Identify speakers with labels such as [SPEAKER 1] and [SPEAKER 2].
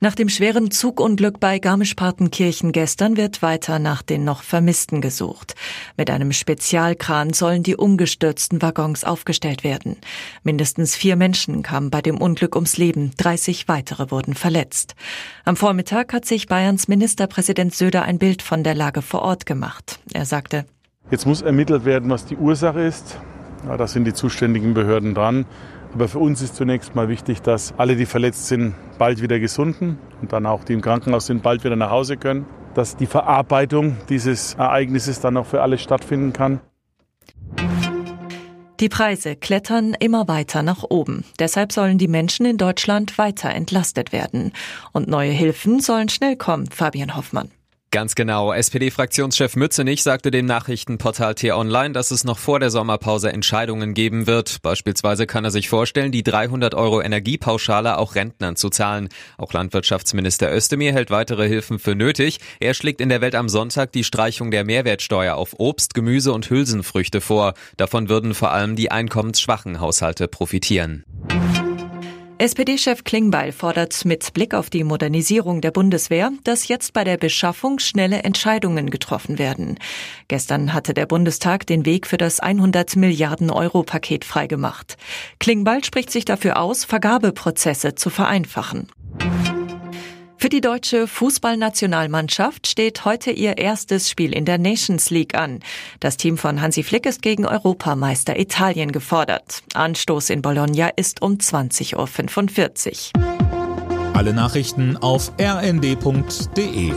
[SPEAKER 1] Nach dem schweren Zugunglück bei Garmisch-Partenkirchen gestern wird weiter nach den noch Vermissten gesucht. Mit einem Spezialkran sollen die umgestürzten Waggons aufgestellt werden. Mindestens vier Menschen kamen bei dem Unglück ums Leben, 30 weitere wurden verletzt. Am Vormittag hat sich Bayerns Ministerpräsident Söder ein Bild von der Lage vor Ort gemacht. Er sagte,
[SPEAKER 2] Jetzt muss ermittelt werden, was die Ursache ist. Ja, da sind die zuständigen Behörden dran. Aber für uns ist zunächst mal wichtig, dass alle, die verletzt sind, bald wieder gesunden und dann auch die im Krankenhaus sind, bald wieder nach Hause können. Dass die Verarbeitung dieses Ereignisses dann auch für alle stattfinden kann.
[SPEAKER 1] Die Preise klettern immer weiter nach oben. Deshalb sollen die Menschen in Deutschland weiter entlastet werden. Und neue Hilfen sollen schnell kommen, Fabian Hoffmann.
[SPEAKER 3] Ganz genau. SPD-Fraktionschef Mützenich sagte dem Nachrichtenportal T-Online, dass es noch vor der Sommerpause Entscheidungen geben wird. Beispielsweise kann er sich vorstellen, die 300 Euro Energiepauschale auch Rentnern zu zahlen. Auch Landwirtschaftsminister Özdemir hält weitere Hilfen für nötig. Er schlägt in der Welt am Sonntag die Streichung der Mehrwertsteuer auf Obst, Gemüse und Hülsenfrüchte vor. Davon würden vor allem die einkommensschwachen Haushalte profitieren.
[SPEAKER 1] SPD-Chef Klingbeil fordert mit Blick auf die Modernisierung der Bundeswehr, dass jetzt bei der Beschaffung schnelle Entscheidungen getroffen werden. Gestern hatte der Bundestag den Weg für das 100 Milliarden Euro Paket freigemacht. Klingbeil spricht sich dafür aus, Vergabeprozesse zu vereinfachen. Für die deutsche Fußballnationalmannschaft steht heute ihr erstes Spiel in der Nations League an. Das Team von Hansi Flick ist gegen Europameister Italien gefordert. Anstoß in Bologna ist um 20.45 Uhr.
[SPEAKER 4] Alle Nachrichten auf rnd.de